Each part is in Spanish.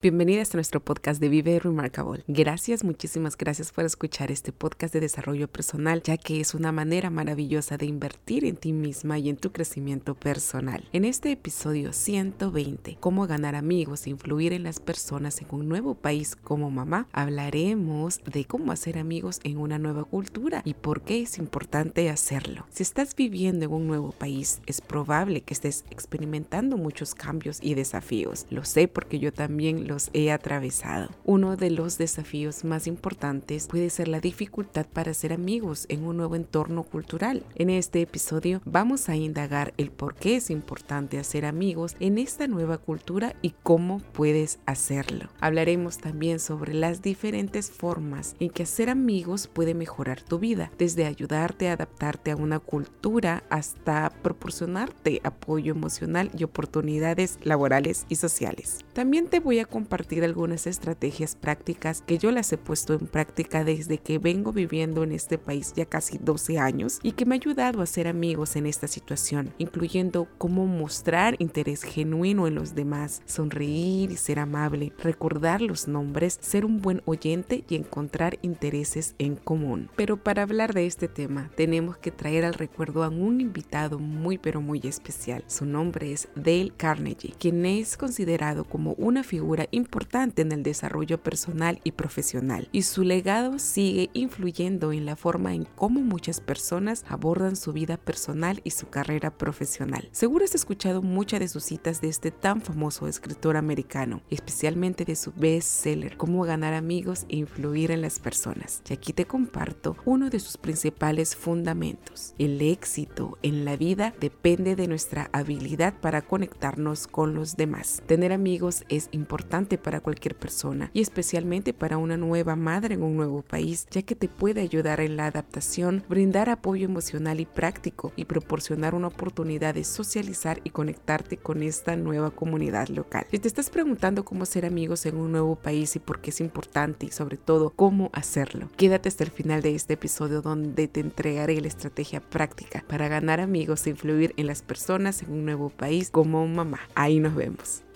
Bienvenidas a nuestro podcast de Vive Remarkable. Gracias, muchísimas gracias por escuchar este podcast de desarrollo personal, ya que es una manera maravillosa de invertir en ti misma y en tu crecimiento personal. En este episodio 120, cómo ganar amigos e influir en las personas en un nuevo país como mamá, hablaremos de cómo hacer amigos en una nueva cultura y por qué es importante hacerlo. Si estás viviendo en un nuevo país, es probable que estés experimentando muchos cambios y desafíos. Lo sé porque yo también los he atravesado. Uno de los desafíos más importantes puede ser la dificultad para ser amigos en un nuevo entorno cultural. En este episodio vamos a indagar el por qué es importante hacer amigos en esta nueva cultura y cómo puedes hacerlo. Hablaremos también sobre las diferentes formas en que hacer amigos puede mejorar tu vida, desde ayudarte a adaptarte a una cultura hasta proporcionarte apoyo emocional y oportunidades laborales y sociales. También te voy a compartir algunas estrategias prácticas que yo las he puesto en práctica desde que vengo viviendo en este país ya casi 12 años y que me ha ayudado a ser amigos en esta situación, incluyendo cómo mostrar interés genuino en los demás, sonreír y ser amable, recordar los nombres, ser un buen oyente y encontrar intereses en común. Pero para hablar de este tema tenemos que traer al recuerdo a un invitado muy pero muy especial. Su nombre es Dale Carnegie, quien es considerado como una figura importante en el desarrollo personal y profesional, y su legado sigue influyendo en la forma en cómo muchas personas abordan su vida personal y su carrera profesional. Seguro has escuchado muchas de sus citas de este tan famoso escritor americano, especialmente de su bestseller Cómo ganar amigos e influir en las personas. Y aquí te comparto uno de sus principales fundamentos. El éxito en la vida depende de nuestra habilidad para conectarnos con los demás. Tener amigos es importante para cualquier persona y especialmente para una nueva madre en un nuevo país, ya que te puede ayudar en la adaptación, brindar apoyo emocional y práctico y proporcionar una oportunidad de socializar y conectarte con esta nueva comunidad local. Si te estás preguntando cómo ser amigos en un nuevo país y por qué es importante y sobre todo cómo hacerlo, quédate hasta el final de este episodio donde te entregaré la estrategia práctica para ganar amigos e influir en las personas en un nuevo país como mamá. Ahí nos vemos.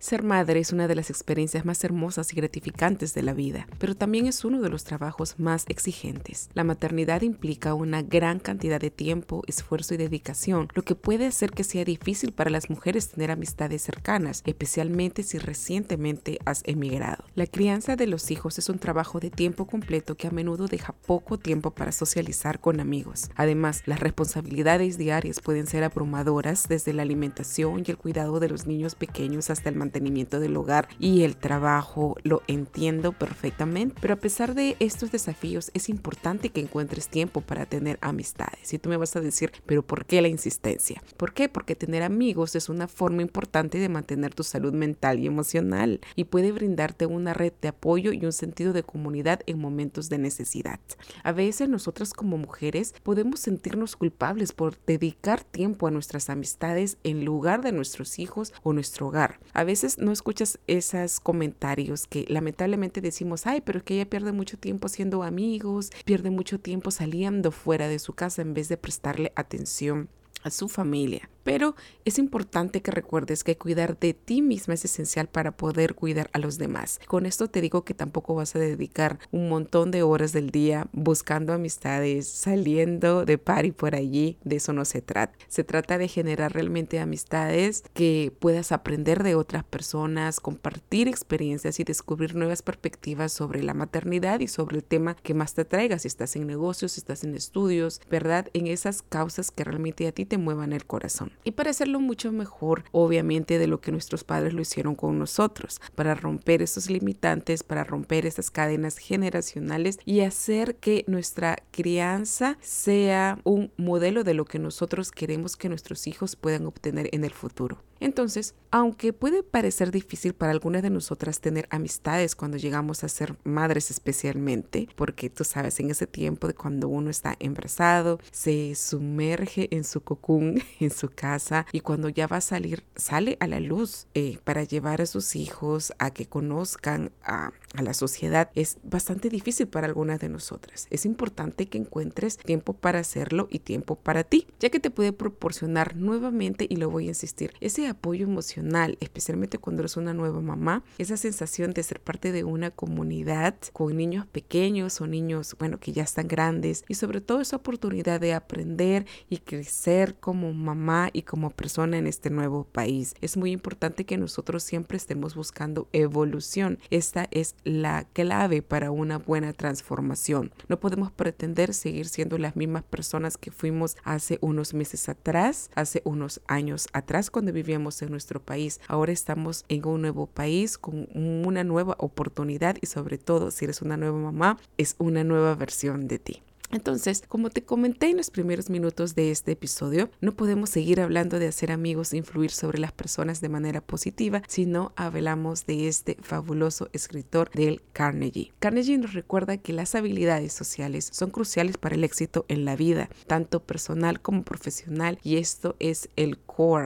Ser madre es una de las experiencias más hermosas y gratificantes de la vida, pero también es uno de los trabajos más exigentes. La maternidad implica una gran cantidad de tiempo, esfuerzo y dedicación, lo que puede hacer que sea difícil para las mujeres tener amistades cercanas, especialmente si recientemente has emigrado. La crianza de los hijos es un trabajo de tiempo completo que a menudo deja poco tiempo para socializar con amigos. Además, las responsabilidades diarias pueden ser abrumadoras desde la alimentación y el cuidado de los niños pequeños hasta el del hogar y el trabajo, lo entiendo perfectamente, pero a pesar de estos desafíos es importante que encuentres tiempo para tener amistades. Y tú me vas a decir, pero ¿por qué la insistencia? ¿Por qué? Porque tener amigos es una forma importante de mantener tu salud mental y emocional y puede brindarte una red de apoyo y un sentido de comunidad en momentos de necesidad. A veces nosotras como mujeres podemos sentirnos culpables por dedicar tiempo a nuestras amistades en lugar de nuestros hijos o nuestro hogar. A veces no escuchas esos comentarios que lamentablemente decimos, ay, pero es que ella pierde mucho tiempo siendo amigos, pierde mucho tiempo saliendo fuera de su casa en vez de prestarle atención a su familia. Pero es importante que recuerdes que cuidar de ti misma es esencial para poder cuidar a los demás. Con esto te digo que tampoco vas a dedicar un montón de horas del día buscando amistades, saliendo de party por allí. De eso no se trata. Se trata de generar realmente amistades que puedas aprender de otras personas, compartir experiencias y descubrir nuevas perspectivas sobre la maternidad y sobre el tema que más te atraiga. Si estás en negocios, si estás en estudios, ¿verdad? En esas causas que realmente a ti te muevan el corazón y para hacerlo mucho mejor, obviamente, de lo que nuestros padres lo hicieron con nosotros, para romper esos limitantes, para romper esas cadenas generacionales y hacer que nuestra crianza sea un modelo de lo que nosotros queremos que nuestros hijos puedan obtener en el futuro. Entonces, aunque puede parecer difícil para algunas de nosotras tener amistades cuando llegamos a ser madres especialmente, porque tú sabes, en ese tiempo de cuando uno está embarazado, se sumerge en su cocún, en su casa, y cuando ya va a salir, sale a la luz eh, para llevar a sus hijos a que conozcan a a la sociedad es bastante difícil para algunas de nosotras. Es importante que encuentres tiempo para hacerlo y tiempo para ti, ya que te puede proporcionar nuevamente, y lo voy a insistir, ese apoyo emocional, especialmente cuando eres una nueva mamá, esa sensación de ser parte de una comunidad con niños pequeños o niños, bueno, que ya están grandes, y sobre todo esa oportunidad de aprender y crecer como mamá y como persona en este nuevo país. Es muy importante que nosotros siempre estemos buscando evolución. Esta es la clave para una buena transformación. No podemos pretender seguir siendo las mismas personas que fuimos hace unos meses atrás, hace unos años atrás cuando vivíamos en nuestro país. Ahora estamos en un nuevo país con una nueva oportunidad y sobre todo si eres una nueva mamá, es una nueva versión de ti. Entonces, como te comenté en los primeros minutos de este episodio, no podemos seguir hablando de hacer amigos e influir sobre las personas de manera positiva si no hablamos de este fabuloso escritor del Carnegie. Carnegie nos recuerda que las habilidades sociales son cruciales para el éxito en la vida, tanto personal como profesional, y esto es el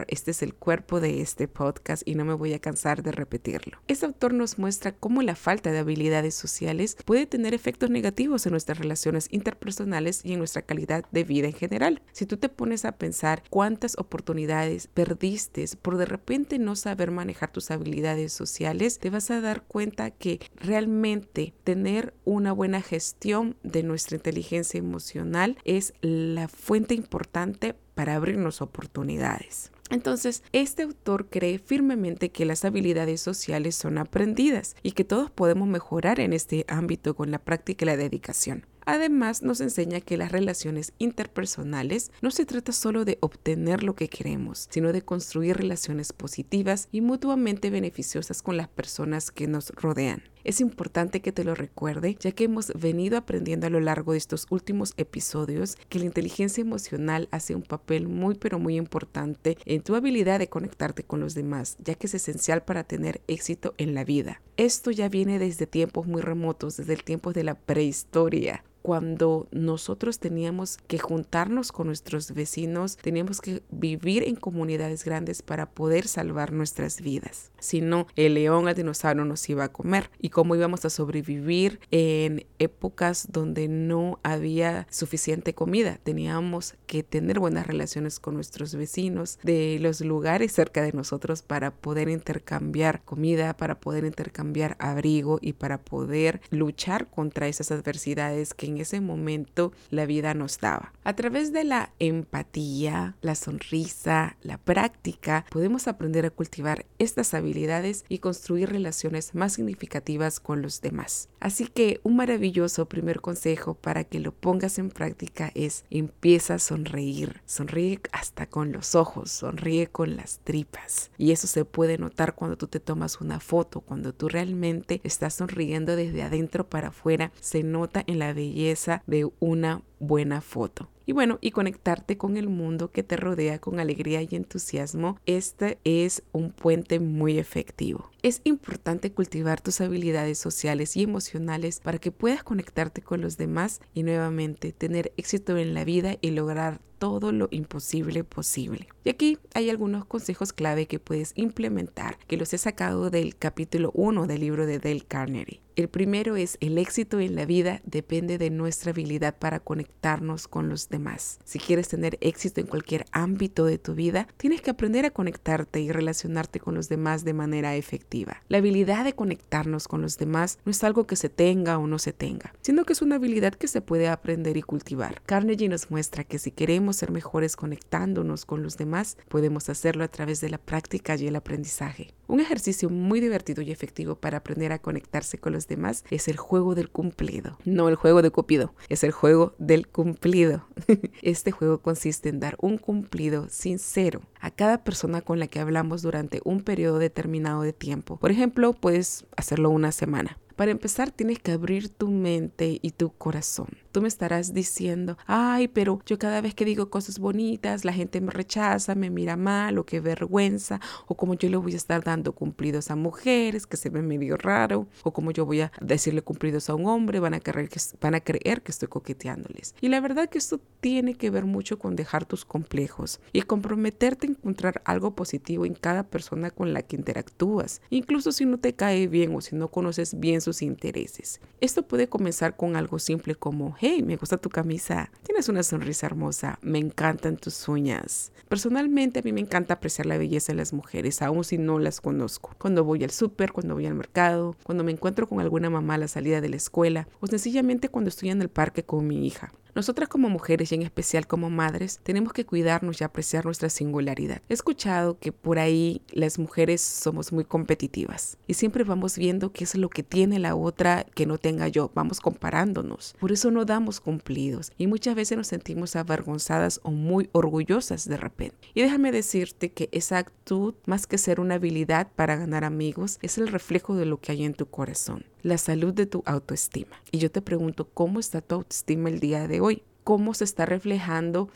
este es el cuerpo de este podcast y no me voy a cansar de repetirlo. Este autor nos muestra cómo la falta de habilidades sociales puede tener efectos negativos en nuestras relaciones interpersonales personales y en nuestra calidad de vida en general. Si tú te pones a pensar cuántas oportunidades perdiste por de repente no saber manejar tus habilidades sociales, te vas a dar cuenta que realmente tener una buena gestión de nuestra inteligencia emocional es la fuente importante para abrirnos oportunidades. Entonces, este autor cree firmemente que las habilidades sociales son aprendidas y que todos podemos mejorar en este ámbito con la práctica y la dedicación. Además, nos enseña que las relaciones interpersonales no se trata solo de obtener lo que queremos, sino de construir relaciones positivas y mutuamente beneficiosas con las personas que nos rodean. Es importante que te lo recuerde, ya que hemos venido aprendiendo a lo largo de estos últimos episodios que la inteligencia emocional hace un papel muy pero muy importante en tu habilidad de conectarte con los demás, ya que es esencial para tener éxito en la vida. Esto ya viene desde tiempos muy remotos, desde el tiempo de la prehistoria cuando nosotros teníamos que juntarnos con nuestros vecinos, teníamos que vivir en comunidades grandes para poder salvar nuestras vidas. Si no, el león, el dinosaurio nos iba a comer. Y cómo íbamos a sobrevivir en épocas donde no había suficiente comida. Teníamos que tener buenas relaciones con nuestros vecinos de los lugares cerca de nosotros para poder intercambiar comida, para poder intercambiar abrigo y para poder luchar contra esas adversidades que en ese momento la vida nos daba. A través de la empatía, la sonrisa, la práctica, podemos aprender a cultivar estas habilidades y construir relaciones más significativas con los demás. Así que un maravilloso primer consejo para que lo pongas en práctica es empieza a sonreír. Sonríe hasta con los ojos, sonríe con las tripas. Y eso se puede notar cuando tú te tomas una foto, cuando tú realmente estás sonriendo desde adentro para afuera, se nota en la belleza de una buena foto. Y bueno, y conectarte con el mundo que te rodea con alegría y entusiasmo, este es un puente muy efectivo. Es importante cultivar tus habilidades sociales y emocionales para que puedas conectarte con los demás y nuevamente tener éxito en la vida y lograr todo lo imposible posible. Y aquí hay algunos consejos clave que puedes implementar, que los he sacado del capítulo 1 del libro de Dale Carnegie. El primero es el éxito en la vida depende de nuestra habilidad para conectarnos con los demás. Si quieres tener éxito en cualquier ámbito de tu vida, tienes que aprender a conectarte y relacionarte con los demás de manera efectiva. La habilidad de conectarnos con los demás no es algo que se tenga o no se tenga, sino que es una habilidad que se puede aprender y cultivar. Carnegie nos muestra que si queremos ser mejores conectándonos con los demás, podemos hacerlo a través de la práctica y el aprendizaje. Un ejercicio muy divertido y efectivo para aprender a conectarse con los demás es el juego del cumplido. No el juego de Cupido, es el juego del cumplido. Este juego consiste en dar un cumplido sincero a cada persona con la que hablamos durante un periodo determinado de tiempo. Por ejemplo, puedes hacerlo una semana. Para empezar, tienes que abrir tu mente y tu corazón. Tú me estarás diciendo, ay, pero yo cada vez que digo cosas bonitas, la gente me rechaza, me mira mal o qué vergüenza, o como yo le voy a estar dando cumplidos a mujeres, que se ve medio raro, o como yo voy a decirle cumplidos a un hombre, van a creer que, van a creer que estoy coqueteándoles. Y la verdad que esto tiene que ver mucho con dejar tus complejos y comprometerte encontrar algo positivo en cada persona con la que interactúas, incluso si no te cae bien o si no conoces bien sus intereses. Esto puede comenzar con algo simple como, hey, me gusta tu camisa, tienes una sonrisa hermosa, me encantan tus uñas. Personalmente a mí me encanta apreciar la belleza de las mujeres, aun si no las conozco. Cuando voy al súper, cuando voy al mercado, cuando me encuentro con alguna mamá a la salida de la escuela o sencillamente cuando estoy en el parque con mi hija. Nosotras como mujeres y en especial como madres tenemos que cuidarnos y apreciar nuestra singularidad. He escuchado que por ahí las mujeres somos muy competitivas y siempre vamos viendo qué es lo que tiene la otra que no tenga yo, vamos comparándonos. Por eso no damos cumplidos y muchas veces nos sentimos avergonzadas o muy orgullosas de repente. Y déjame decirte que esa actitud, más que ser una habilidad para ganar amigos, es el reflejo de lo que hay en tu corazón la salud de tu autoestima. Y yo te pregunto, ¿cómo está tu autoestima el día de hoy? ¿Cómo se está reflejando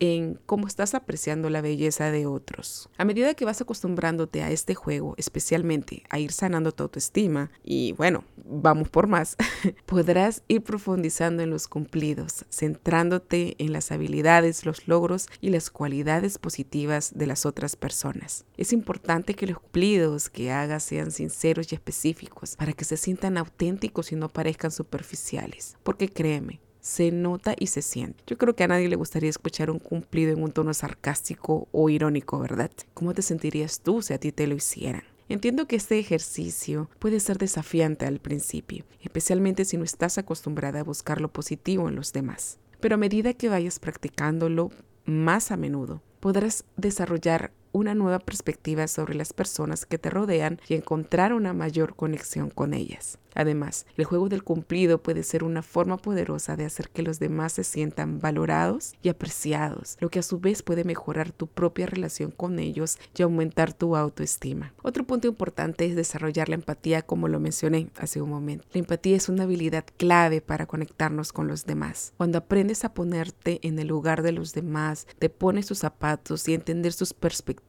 en cómo estás apreciando la belleza de otros. A medida que vas acostumbrándote a este juego, especialmente a ir sanando tu autoestima, y bueno, vamos por más, podrás ir profundizando en los cumplidos, centrándote en las habilidades, los logros y las cualidades positivas de las otras personas. Es importante que los cumplidos que hagas sean sinceros y específicos para que se sientan auténticos y no parezcan superficiales. Porque créeme, se nota y se siente. Yo creo que a nadie le gustaría escuchar un cumplido en un tono sarcástico o irónico, ¿verdad? ¿Cómo te sentirías tú si a ti te lo hicieran? Entiendo que este ejercicio puede ser desafiante al principio, especialmente si no estás acostumbrada a buscar lo positivo en los demás. Pero a medida que vayas practicándolo más a menudo, podrás desarrollar una nueva perspectiva sobre las personas que te rodean y encontrar una mayor conexión con ellas. Además, el juego del cumplido puede ser una forma poderosa de hacer que los demás se sientan valorados y apreciados, lo que a su vez puede mejorar tu propia relación con ellos y aumentar tu autoestima. Otro punto importante es desarrollar la empatía como lo mencioné hace un momento. La empatía es una habilidad clave para conectarnos con los demás. Cuando aprendes a ponerte en el lugar de los demás, te pones sus zapatos y entender sus perspectivas,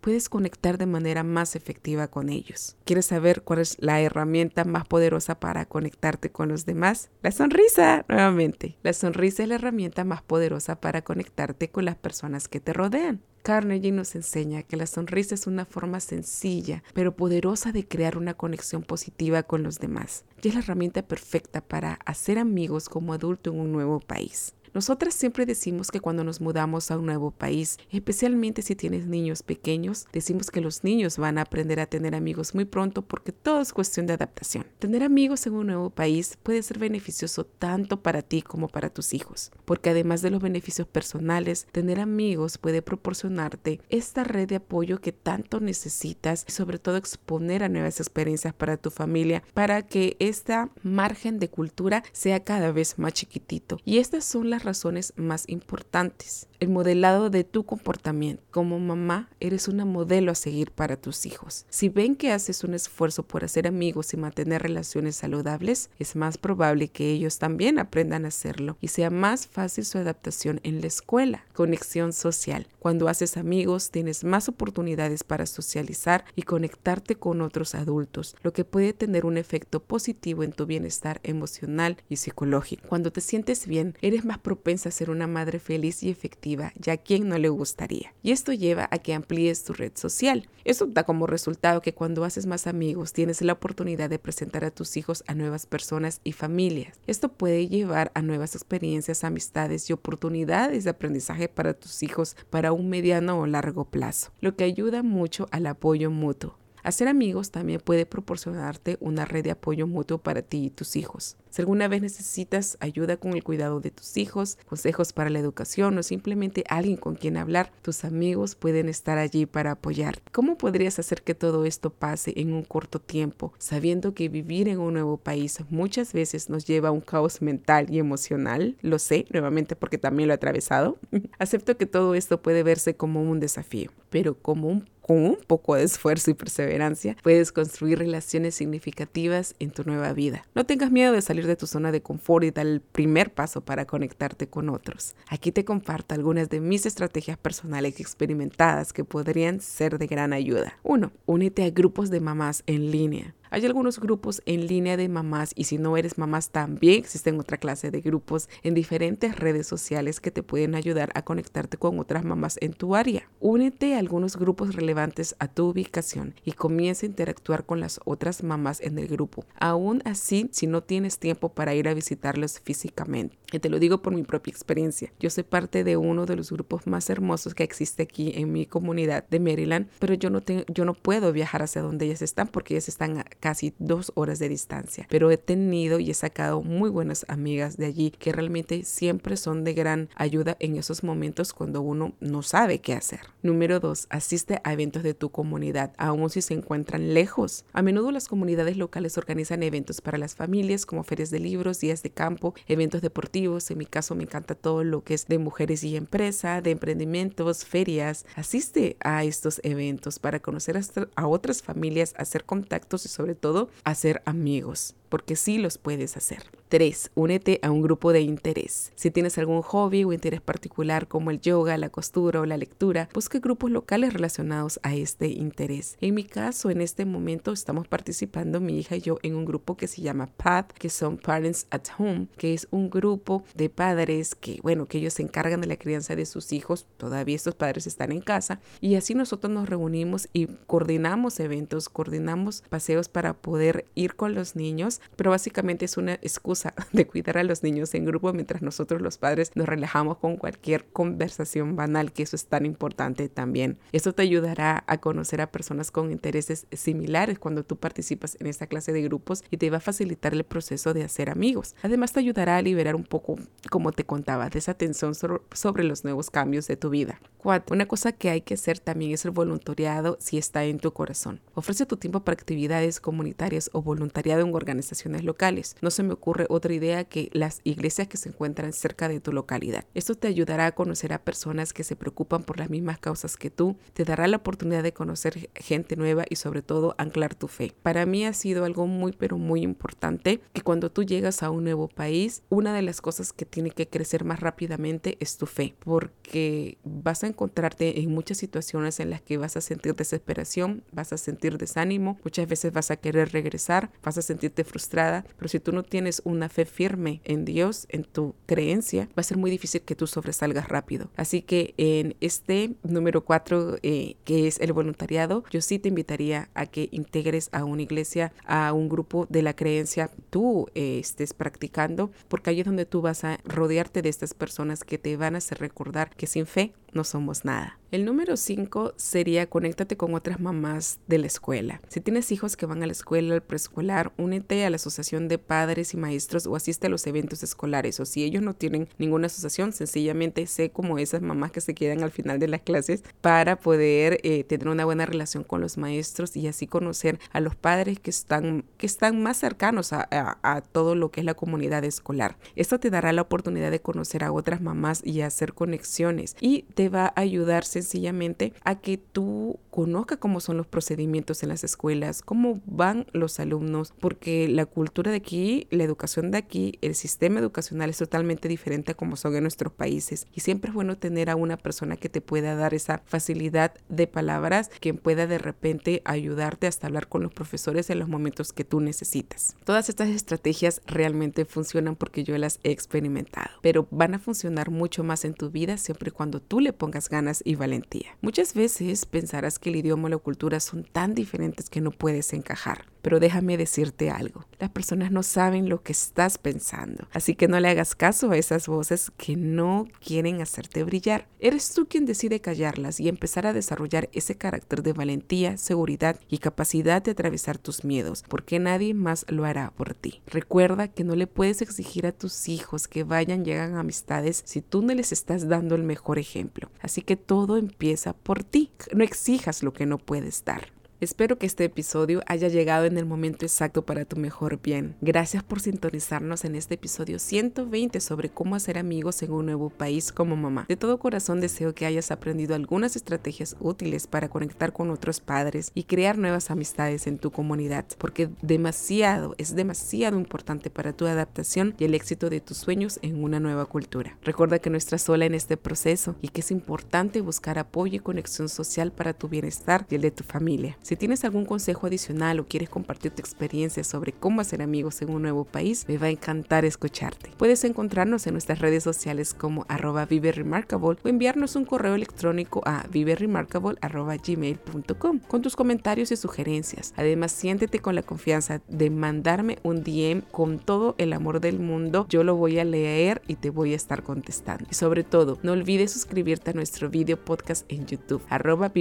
puedes conectar de manera más efectiva con ellos. ¿Quieres saber cuál es la herramienta más poderosa para conectarte con los demás? La sonrisa, nuevamente. La sonrisa es la herramienta más poderosa para conectarte con las personas que te rodean. Carnegie nos enseña que la sonrisa es una forma sencilla pero poderosa de crear una conexión positiva con los demás y es la herramienta perfecta para hacer amigos como adulto en un nuevo país. Nosotras siempre decimos que cuando nos mudamos a un nuevo país, especialmente si tienes niños pequeños, decimos que los niños van a aprender a tener amigos muy pronto porque todo es cuestión de adaptación. Tener amigos en un nuevo país puede ser beneficioso tanto para ti como para tus hijos, porque además de los beneficios personales, tener amigos puede proporcionarte esta red de apoyo que tanto necesitas y sobre todo exponer a nuevas experiencias para tu familia para que esta margen de cultura sea cada vez más chiquitito. Y estas son las razones más importantes. El modelado de tu comportamiento. Como mamá, eres una modelo a seguir para tus hijos. Si ven que haces un esfuerzo por hacer amigos y mantener relaciones saludables, es más probable que ellos también aprendan a hacerlo y sea más fácil su adaptación en la escuela. Conexión social. Cuando haces amigos, tienes más oportunidades para socializar y conectarte con otros adultos, lo que puede tener un efecto positivo en tu bienestar emocional y psicológico. Cuando te sientes bien, eres más propensa a ser una madre feliz y efectiva, ya a quien no le gustaría. Y esto lleva a que amplíes tu red social. Esto da como resultado que cuando haces más amigos, tienes la oportunidad de presentar a tus hijos a nuevas personas y familias. Esto puede llevar a nuevas experiencias, amistades y oportunidades de aprendizaje para tus hijos para un mediano o largo plazo, lo que ayuda mucho al apoyo mutuo. Hacer amigos también puede proporcionarte una red de apoyo mutuo para ti y tus hijos. Si alguna vez necesitas ayuda con el cuidado de tus hijos, consejos para la educación o simplemente alguien con quien hablar, tus amigos pueden estar allí para apoyar. ¿Cómo podrías hacer que todo esto pase en un corto tiempo, sabiendo que vivir en un nuevo país muchas veces nos lleva a un caos mental y emocional? Lo sé, nuevamente porque también lo he atravesado. Acepto que todo esto puede verse como un desafío, pero como un con un poco de esfuerzo y perseverancia, puedes construir relaciones significativas en tu nueva vida. No tengas miedo de salir de tu zona de confort y dar el primer paso para conectarte con otros. Aquí te comparto algunas de mis estrategias personales experimentadas que podrían ser de gran ayuda. 1. Únete a grupos de mamás en línea. Hay algunos grupos en línea de mamás y si no eres mamás también existen otra clase de grupos en diferentes redes sociales que te pueden ayudar a conectarte con otras mamás en tu área. Únete a algunos grupos relevantes a tu ubicación y comienza a interactuar con las otras mamás en el grupo. Aún así, si no tienes tiempo para ir a visitarlos físicamente. Y te lo digo por mi propia experiencia. Yo soy parte de uno de los grupos más hermosos que existe aquí en mi comunidad de Maryland, pero yo no, tengo, yo no puedo viajar hacia donde ellas están porque ellas están casi dos horas de distancia. Pero he tenido y he sacado muy buenas amigas de allí que realmente siempre son de gran ayuda en esos momentos cuando uno no sabe qué hacer. Número dos, asiste a eventos de tu comunidad, aun si se encuentran lejos. A menudo las comunidades locales organizan eventos para las familias como ferias de libros, días de campo, eventos deportivos. En mi caso me encanta todo lo que es de mujeres y empresa, de emprendimientos, ferias. Asiste a estos eventos para conocer a otras familias, hacer contactos y sobre todo hacer amigos porque sí los puedes hacer. 3. Únete a un grupo de interés. Si tienes algún hobby o interés particular como el yoga, la costura o la lectura, busque grupos locales relacionados a este interés. En mi caso, en este momento estamos participando mi hija y yo en un grupo que se llama PATH, que son Parents at Home, que es un grupo de padres que, bueno, que ellos se encargan de la crianza de sus hijos. Todavía estos padres están en casa y así nosotros nos reunimos y coordinamos eventos, coordinamos paseos para poder ir con los niños pero básicamente es una excusa de cuidar a los niños en grupo mientras nosotros los padres nos relajamos con cualquier conversación banal, que eso es tan importante también. Eso te ayudará a conocer a personas con intereses similares cuando tú participas en esta clase de grupos y te va a facilitar el proceso de hacer amigos. Además te ayudará a liberar un poco, como te contaba, de esa tensión sobre los nuevos cambios de tu vida. Una cosa que hay que hacer también es el voluntariado si está en tu corazón. Ofrece tu tiempo para actividades comunitarias o voluntariado en organizaciones locales. No se me ocurre otra idea que las iglesias que se encuentran cerca de tu localidad. Esto te ayudará a conocer a personas que se preocupan por las mismas causas que tú, te dará la oportunidad de conocer gente nueva y sobre todo anclar tu fe. Para mí ha sido algo muy pero muy importante que cuando tú llegas a un nuevo país, una de las cosas que tiene que crecer más rápidamente es tu fe, porque vas a encontrarte en muchas situaciones en las que vas a sentir desesperación, vas a sentir desánimo, muchas veces vas a querer regresar, vas a sentirte frustrado pero si tú no tienes una fe firme en Dios, en tu creencia, va a ser muy difícil que tú sobresalgas rápido. Así que en este número cuatro, eh, que es el voluntariado, yo sí te invitaría a que integres a una iglesia, a un grupo de la creencia tú eh, estés practicando, porque ahí es donde tú vas a rodearte de estas personas que te van a hacer recordar que sin fe no somos nada. El número 5 sería conéctate con otras mamás de la escuela. Si tienes hijos que van a la escuela, al preescolar, únete a la asociación de padres y maestros o asiste a los eventos escolares. O si ellos no tienen ninguna asociación, sencillamente sé como esas mamás que se quedan al final de las clases para poder eh, tener una buena relación con los maestros y así conocer a los padres que están, que están más cercanos a, a todo lo que es la comunidad escolar. Esto te dará la oportunidad de conocer a otras mamás y hacer conexiones y te va a ayudar sencillamente a que tú conozcas cómo son los procedimientos en las escuelas, cómo van los alumnos, porque la cultura de aquí, la educación de aquí, el sistema educacional es totalmente diferente a como son en nuestros países. Y siempre es bueno tener a una persona que te pueda dar esa facilidad de palabras, quien pueda de repente ayudarte hasta hablar con los profesores en los momentos que tú necesitas. Todas estas estrategias realmente funcionan porque yo las he experimentado, pero van a funcionar mucho más en tu vida siempre y cuando tú le pongas ganas y valentía. Muchas veces pensarás que el idioma o la cultura son tan diferentes que no puedes encajar. Pero déjame decirte algo, las personas no saben lo que estás pensando, así que no le hagas caso a esas voces que no quieren hacerte brillar. Eres tú quien decide callarlas y empezar a desarrollar ese carácter de valentía, seguridad y capacidad de atravesar tus miedos, porque nadie más lo hará por ti. Recuerda que no le puedes exigir a tus hijos que vayan y hagan amistades si tú no les estás dando el mejor ejemplo. Así que todo empieza por ti. No exijas lo que no puedes dar. Espero que este episodio haya llegado en el momento exacto para tu mejor bien. Gracias por sintonizarnos en este episodio 120 sobre cómo hacer amigos en un nuevo país como mamá. De todo corazón deseo que hayas aprendido algunas estrategias útiles para conectar con otros padres y crear nuevas amistades en tu comunidad, porque demasiado, es demasiado importante para tu adaptación y el éxito de tus sueños en una nueva cultura. Recuerda que no estás sola en este proceso y que es importante buscar apoyo y conexión social para tu bienestar y el de tu familia. Si tienes algún consejo adicional o quieres compartir tu experiencia sobre cómo hacer amigos en un nuevo país, me va a encantar escucharte. Puedes encontrarnos en nuestras redes sociales como arroba o enviarnos un correo electrónico a viveremarkable.gmail.com con tus comentarios y sugerencias. Además, siéntete con la confianza de mandarme un DM con todo el amor del mundo. Yo lo voy a leer y te voy a estar contestando. Y sobre todo, no olvides suscribirte a nuestro video podcast en YouTube, arroba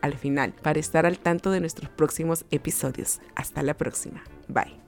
al final, para estar al tanto de nuestros próximos episodios. Hasta la próxima. Bye.